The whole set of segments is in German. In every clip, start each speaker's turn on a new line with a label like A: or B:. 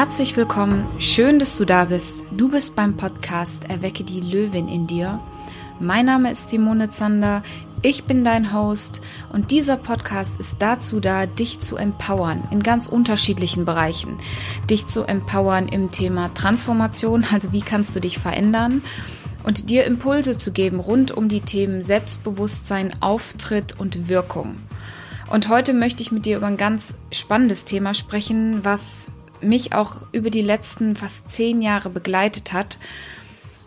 A: Herzlich willkommen, schön, dass du da bist. Du bist beim Podcast Erwecke die Löwin in dir. Mein Name ist Simone Zander, ich bin dein Host und dieser Podcast ist dazu da, dich zu empowern in ganz unterschiedlichen Bereichen. Dich zu empowern im Thema Transformation, also wie kannst du dich verändern und dir Impulse zu geben rund um die Themen Selbstbewusstsein, Auftritt und Wirkung. Und heute möchte ich mit dir über ein ganz spannendes Thema sprechen, was mich auch über die letzten fast zehn Jahre begleitet hat.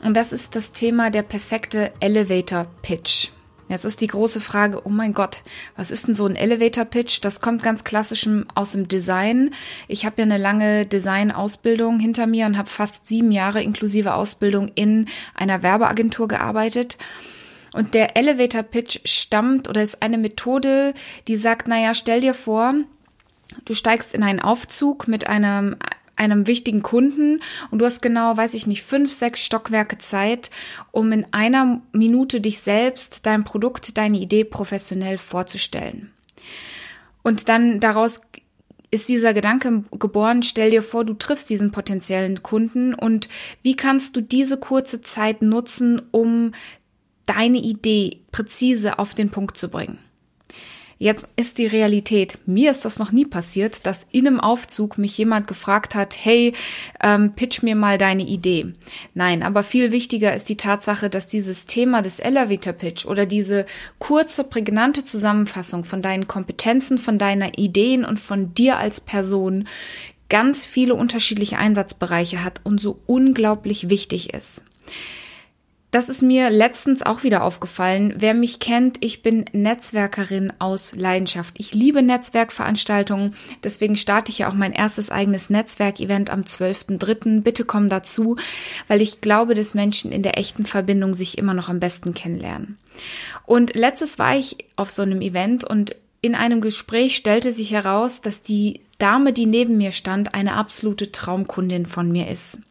A: Und das ist das Thema der perfekte Elevator Pitch. Jetzt ist die große Frage, oh mein Gott, was ist denn so ein Elevator Pitch? Das kommt ganz klassisch aus dem Design. Ich habe ja eine lange Design-Ausbildung hinter mir und habe fast sieben Jahre inklusive Ausbildung in einer Werbeagentur gearbeitet. Und der Elevator Pitch stammt oder ist eine Methode, die sagt, naja, stell dir vor, du steigst in einen Aufzug mit einem einem wichtigen Kunden und du hast genau, weiß ich nicht, fünf, sechs Stockwerke Zeit, um in einer Minute dich selbst, dein Produkt, deine Idee professionell vorzustellen. Und dann daraus ist dieser Gedanke geboren, stell dir vor, du triffst diesen potenziellen Kunden und wie kannst du diese kurze Zeit nutzen, um deine Idee präzise auf den Punkt zu bringen? Jetzt ist die Realität. Mir ist das noch nie passiert, dass in einem Aufzug mich jemand gefragt hat, hey, ähm, pitch mir mal deine Idee. Nein, aber viel wichtiger ist die Tatsache, dass dieses Thema des Elevator Pitch oder diese kurze, prägnante Zusammenfassung von deinen Kompetenzen, von deiner Ideen und von dir als Person ganz viele unterschiedliche Einsatzbereiche hat und so unglaublich wichtig ist. Das ist mir letztens auch wieder aufgefallen. Wer mich kennt, ich bin Netzwerkerin aus Leidenschaft. Ich liebe Netzwerkveranstaltungen. Deswegen starte ich ja auch mein erstes eigenes Netzwerkevent am 12.3. Bitte komm dazu, weil ich glaube, dass Menschen in der echten Verbindung sich immer noch am besten kennenlernen. Und letztes war ich auf so einem Event und in einem Gespräch stellte sich heraus, dass die Dame, die neben mir stand, eine absolute Traumkundin von mir ist.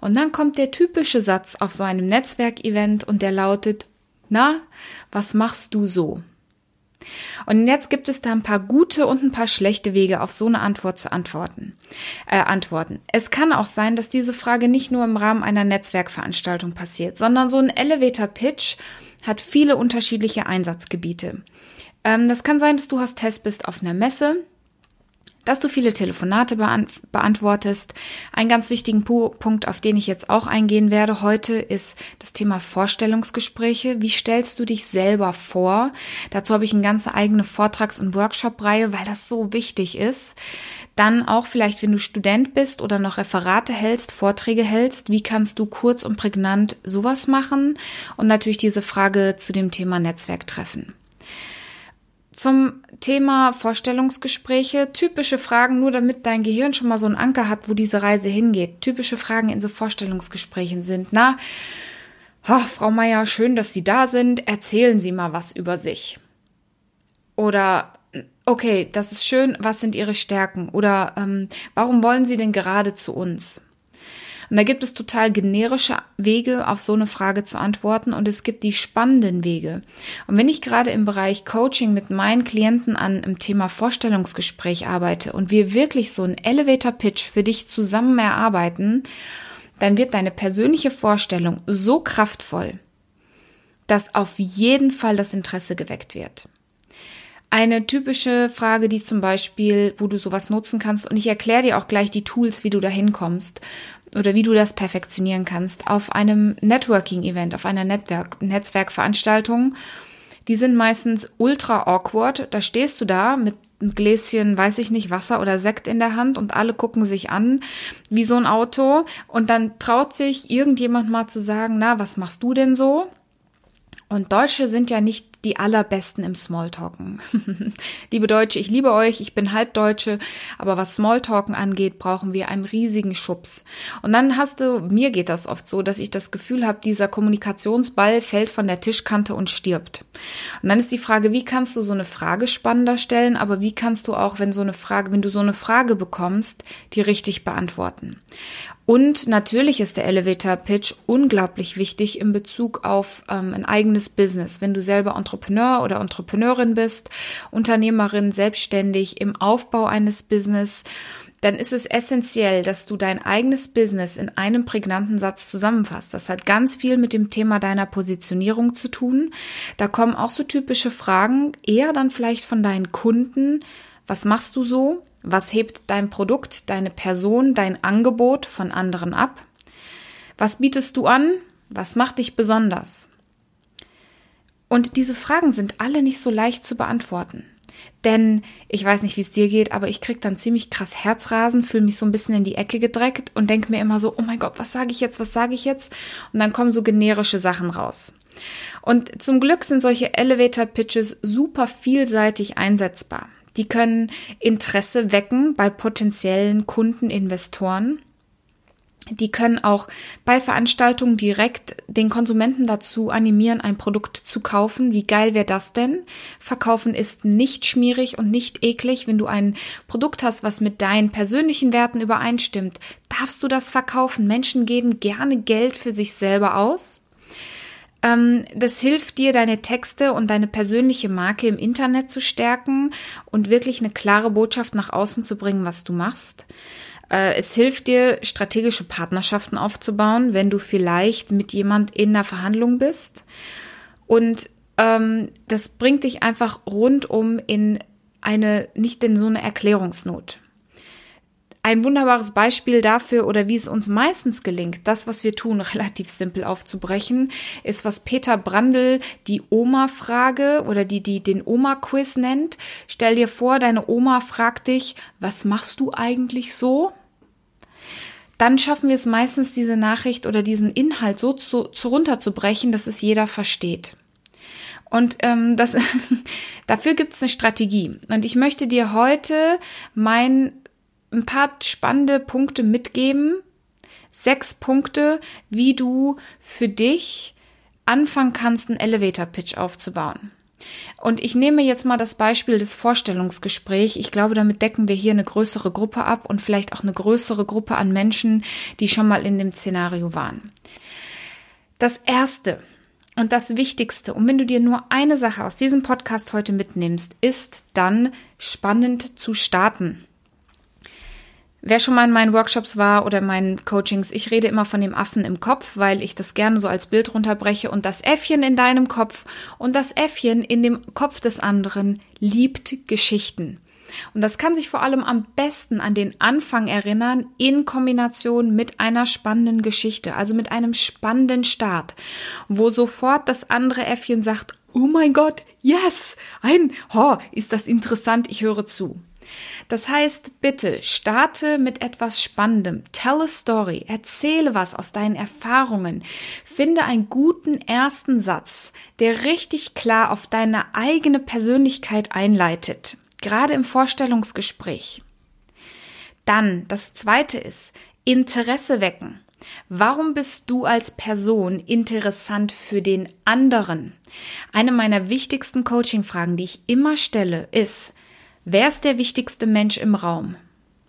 A: Und dann kommt der typische Satz auf so einem Netzwerkevent und der lautet, na, was machst du so? Und jetzt gibt es da ein paar gute und ein paar schlechte Wege, auf so eine Antwort zu antworten. Äh, antworten. Es kann auch sein, dass diese Frage nicht nur im Rahmen einer Netzwerkveranstaltung passiert, sondern so ein Elevator Pitch hat viele unterschiedliche Einsatzgebiete. Ähm, das kann sein, dass du Hostess bist auf einer Messe, dass du viele Telefonate beantwortest. Ein ganz wichtigen Punkt, auf den ich jetzt auch eingehen werde heute, ist das Thema Vorstellungsgespräche. Wie stellst du dich selber vor? Dazu habe ich eine ganze eigene Vortrags- und Workshop-Reihe, weil das so wichtig ist. Dann auch vielleicht, wenn du Student bist oder noch Referate hältst, Vorträge hältst, wie kannst du kurz und prägnant sowas machen? Und natürlich diese Frage zu dem Thema Netzwerktreffen. Zum Thema Vorstellungsgespräche, typische Fragen, nur damit dein Gehirn schon mal so einen Anker hat, wo diese Reise hingeht. Typische Fragen in so Vorstellungsgesprächen sind, na, oh, Frau Meier, schön, dass Sie da sind, erzählen Sie mal was über sich. Oder, okay, das ist schön, was sind Ihre Stärken? Oder ähm, warum wollen Sie denn gerade zu uns? Und da gibt es total generische Wege, auf so eine Frage zu antworten und es gibt die spannenden Wege. Und wenn ich gerade im Bereich Coaching mit meinen Klienten an dem Thema Vorstellungsgespräch arbeite und wir wirklich so einen Elevator Pitch für dich zusammen erarbeiten, dann wird deine persönliche Vorstellung so kraftvoll, dass auf jeden Fall das Interesse geweckt wird. Eine typische Frage, die zum Beispiel, wo du sowas nutzen kannst, und ich erkläre dir auch gleich die Tools, wie du da hinkommst oder wie du das perfektionieren kannst auf einem Networking-Event, auf einer Netzwerk Netzwerkveranstaltung. Die sind meistens ultra awkward. Da stehst du da mit ein Gläschen, weiß ich nicht, Wasser oder Sekt in der Hand und alle gucken sich an wie so ein Auto und dann traut sich irgendjemand mal zu sagen, na, was machst du denn so? Und Deutsche sind ja nicht die allerbesten im Smalltalken. Liebe Deutsche, ich liebe euch, ich bin Halbdeutsche, aber was Smalltalken angeht, brauchen wir einen riesigen Schubs. Und dann hast du, mir geht das oft so, dass ich das Gefühl habe, dieser Kommunikationsball fällt von der Tischkante und stirbt. Und dann ist die Frage, wie kannst du so eine Frage spannender stellen, aber wie kannst du auch, wenn so eine Frage, wenn du so eine Frage bekommst, die richtig beantworten? Und natürlich ist der Elevator Pitch unglaublich wichtig in Bezug auf ähm, ein eigenes Business. Wenn du selber Entrepreneur oder Entrepreneurin bist, Unternehmerin, selbstständig im Aufbau eines Business, dann ist es essentiell, dass du dein eigenes Business in einem prägnanten Satz zusammenfasst. Das hat ganz viel mit dem Thema deiner Positionierung zu tun. Da kommen auch so typische Fragen, eher dann vielleicht von deinen Kunden. Was machst du so? Was hebt dein Produkt, deine Person, dein Angebot von anderen ab? Was bietest du an? Was macht dich besonders? Und diese Fragen sind alle nicht so leicht zu beantworten. Denn ich weiß nicht, wie es dir geht, aber ich krieg dann ziemlich krass Herzrasen, fühle mich so ein bisschen in die Ecke gedreckt und denke mir immer so, oh mein Gott, was sage ich jetzt, was sage ich jetzt? Und dann kommen so generische Sachen raus. Und zum Glück sind solche Elevator Pitches super vielseitig einsetzbar. Die können Interesse wecken bei potenziellen Kunden, Investoren. Die können auch bei Veranstaltungen direkt den Konsumenten dazu animieren, ein Produkt zu kaufen. Wie geil wäre das denn? Verkaufen ist nicht schmierig und nicht eklig. Wenn du ein Produkt hast, was mit deinen persönlichen Werten übereinstimmt, darfst du das verkaufen. Menschen geben gerne Geld für sich selber aus. Ähm, das hilft dir, deine Texte und deine persönliche Marke im Internet zu stärken und wirklich eine klare Botschaft nach außen zu bringen, was du machst. Äh, es hilft dir, strategische Partnerschaften aufzubauen, wenn du vielleicht mit jemand in einer Verhandlung bist. Und ähm, das bringt dich einfach rundum in eine, nicht in so eine Erklärungsnot. Ein wunderbares Beispiel dafür oder wie es uns meistens gelingt, das, was wir tun, relativ simpel aufzubrechen, ist, was Peter Brandl die Oma-Frage oder die, die den Oma-Quiz nennt. Stell dir vor, deine Oma fragt dich, was machst du eigentlich so? Dann schaffen wir es meistens, diese Nachricht oder diesen Inhalt so zu, zu runterzubrechen, dass es jeder versteht. Und ähm, das, dafür gibt es eine Strategie. Und ich möchte dir heute mein ein paar spannende Punkte mitgeben. Sechs Punkte, wie du für dich anfangen kannst, einen Elevator Pitch aufzubauen. Und ich nehme jetzt mal das Beispiel des Vorstellungsgesprächs. Ich glaube, damit decken wir hier eine größere Gruppe ab und vielleicht auch eine größere Gruppe an Menschen, die schon mal in dem Szenario waren. Das erste und das Wichtigste, und wenn du dir nur eine Sache aus diesem Podcast heute mitnimmst, ist dann spannend zu starten. Wer schon mal in meinen Workshops war oder meinen Coachings, ich rede immer von dem Affen im Kopf, weil ich das gerne so als Bild runterbreche und das Äffchen in deinem Kopf und das Äffchen in dem Kopf des anderen liebt Geschichten. Und das kann sich vor allem am besten an den Anfang erinnern in Kombination mit einer spannenden Geschichte, also mit einem spannenden Start, wo sofort das andere Äffchen sagt, oh mein Gott, yes, ein, oh, ist das interessant, ich höre zu. Das heißt, bitte starte mit etwas Spannendem. Tell a story. Erzähle was aus deinen Erfahrungen. Finde einen guten ersten Satz, der richtig klar auf deine eigene Persönlichkeit einleitet. Gerade im Vorstellungsgespräch. Dann, das zweite ist, Interesse wecken. Warum bist du als Person interessant für den anderen? Eine meiner wichtigsten Coaching-Fragen, die ich immer stelle, ist, Wer ist der wichtigste Mensch im Raum?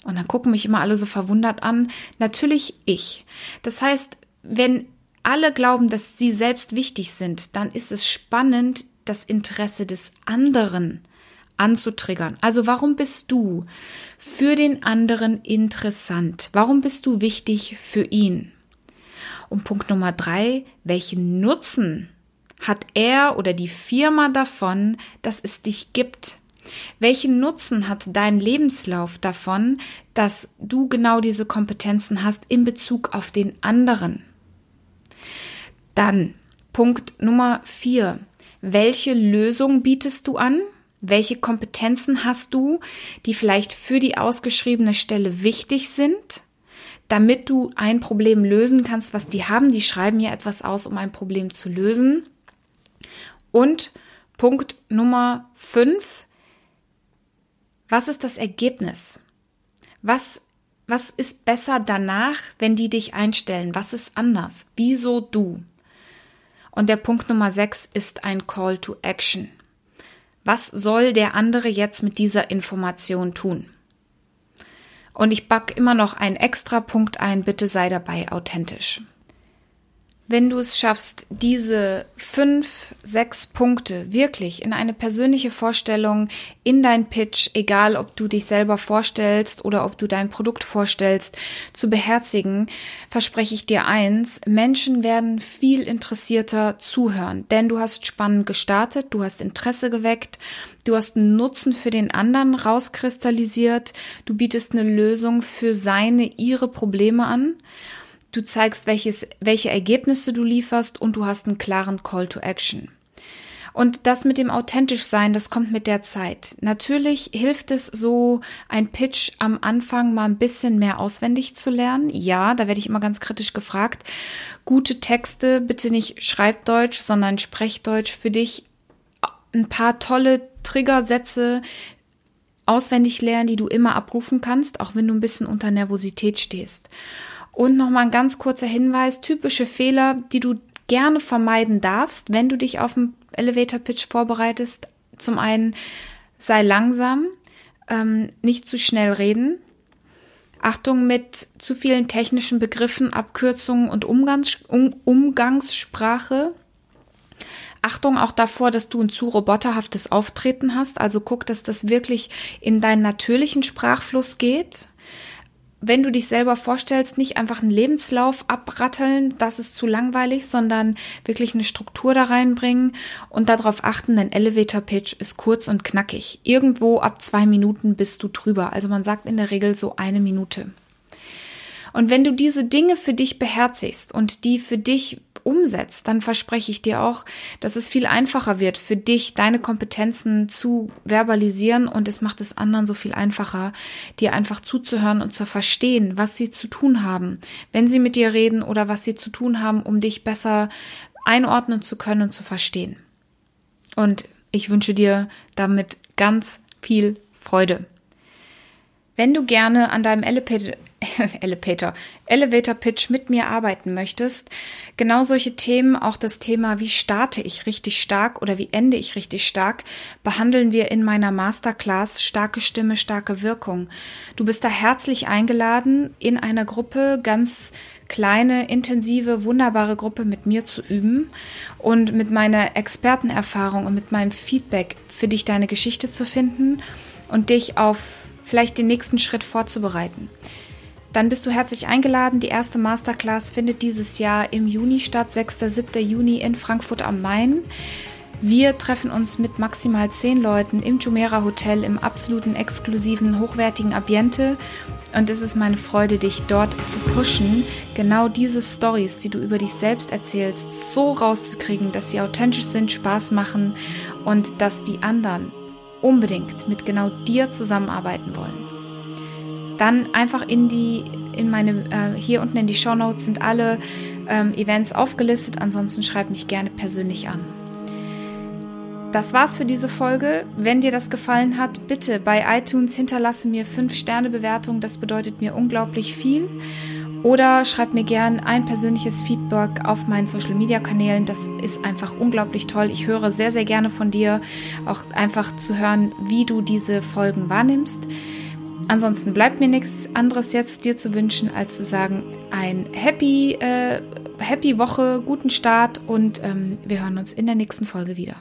A: Und dann gucken mich immer alle so verwundert an. Natürlich ich. Das heißt, wenn alle glauben, dass sie selbst wichtig sind, dann ist es spannend, das Interesse des anderen anzutriggern. Also warum bist du für den anderen interessant? Warum bist du wichtig für ihn? Und Punkt Nummer drei, welchen Nutzen hat er oder die Firma davon, dass es dich gibt? Welchen Nutzen hat dein Lebenslauf davon, dass du genau diese Kompetenzen hast in Bezug auf den anderen? Dann Punkt Nummer vier. Welche Lösung bietest du an? Welche Kompetenzen hast du, die vielleicht für die ausgeschriebene Stelle wichtig sind, damit du ein Problem lösen kannst, was die haben? Die schreiben ja etwas aus, um ein Problem zu lösen. Und Punkt Nummer fünf. Was ist das Ergebnis? Was, was ist besser danach, wenn die dich einstellen? Was ist anders? Wieso du? Und der Punkt Nummer sechs ist ein Call to Action. Was soll der andere jetzt mit dieser Information tun? Und ich back immer noch einen extra Punkt ein, bitte sei dabei authentisch. Wenn du es schaffst, diese fünf, sechs Punkte wirklich in eine persönliche Vorstellung, in dein Pitch, egal ob du dich selber vorstellst oder ob du dein Produkt vorstellst, zu beherzigen, verspreche ich dir eins, Menschen werden viel interessierter zuhören, denn du hast spannend gestartet, du hast Interesse geweckt, du hast einen Nutzen für den anderen rauskristallisiert, du bietest eine Lösung für seine, ihre Probleme an du zeigst, welches, welche Ergebnisse du lieferst und du hast einen klaren Call to Action. Und das mit dem authentisch sein, das kommt mit der Zeit. Natürlich hilft es so, ein Pitch am Anfang mal ein bisschen mehr auswendig zu lernen. Ja, da werde ich immer ganz kritisch gefragt. Gute Texte, bitte nicht Schreibdeutsch, sondern Sprechdeutsch für dich. Ein paar tolle Triggersätze auswendig lernen, die du immer abrufen kannst, auch wenn du ein bisschen unter Nervosität stehst. Und nochmal ein ganz kurzer Hinweis, typische Fehler, die du gerne vermeiden darfst, wenn du dich auf einen Elevator Pitch vorbereitest. Zum einen sei langsam, ähm, nicht zu schnell reden. Achtung mit zu vielen technischen Begriffen, Abkürzungen und Umgangs um, Umgangssprache. Achtung auch davor, dass du ein zu roboterhaftes Auftreten hast. Also guck, dass das wirklich in deinen natürlichen Sprachfluss geht wenn du dich selber vorstellst, nicht einfach einen Lebenslauf abratteln, das ist zu langweilig, sondern wirklich eine Struktur da reinbringen und darauf achten, ein Elevator Pitch ist kurz und knackig. Irgendwo ab zwei Minuten bist du drüber. Also man sagt in der Regel so eine Minute. Und wenn du diese Dinge für dich beherzigst und die für dich umsetzt, dann verspreche ich dir auch, dass es viel einfacher wird für dich, deine Kompetenzen zu verbalisieren und es macht es anderen so viel einfacher, dir einfach zuzuhören und zu verstehen, was sie zu tun haben, wenn sie mit dir reden oder was sie zu tun haben, um dich besser einordnen zu können und zu verstehen. Und ich wünsche dir damit ganz viel Freude. Wenn du gerne an deinem Elevator, Elevator, Pitch mit mir arbeiten möchtest, genau solche Themen, auch das Thema, wie starte ich richtig stark oder wie ende ich richtig stark, behandeln wir in meiner Masterclass Starke Stimme, starke Wirkung. Du bist da herzlich eingeladen, in einer Gruppe ganz kleine, intensive, wunderbare Gruppe mit mir zu üben und mit meiner Expertenerfahrung und mit meinem Feedback für dich deine Geschichte zu finden und dich auf vielleicht den nächsten Schritt vorzubereiten. Dann bist du herzlich eingeladen. Die erste Masterclass findet dieses Jahr im Juni statt, 6. 7. Juni in Frankfurt am Main. Wir treffen uns mit maximal zehn Leuten im Jumeirah Hotel im absoluten exklusiven, hochwertigen Ambiente. Und es ist meine Freude, dich dort zu pushen, genau diese Stories, die du über dich selbst erzählst, so rauszukriegen, dass sie authentisch sind, Spaß machen und dass die anderen unbedingt mit genau dir zusammenarbeiten wollen. Dann einfach in die, in meine, äh, hier unten in die Show Notes sind alle ähm, Events aufgelistet. Ansonsten schreib mich gerne persönlich an. Das war's für diese Folge. Wenn dir das gefallen hat, bitte bei iTunes hinterlasse mir 5 Sterne Bewertung. Das bedeutet mir unglaublich viel. Oder schreib mir gern ein persönliches Feedback auf meinen Social Media Kanälen. Das ist einfach unglaublich toll. Ich höre sehr, sehr gerne von dir, auch einfach zu hören, wie du diese Folgen wahrnimmst. Ansonsten bleibt mir nichts anderes jetzt dir zu wünschen, als zu sagen, ein happy, äh, happy Woche, guten Start und ähm, wir hören uns in der nächsten Folge wieder.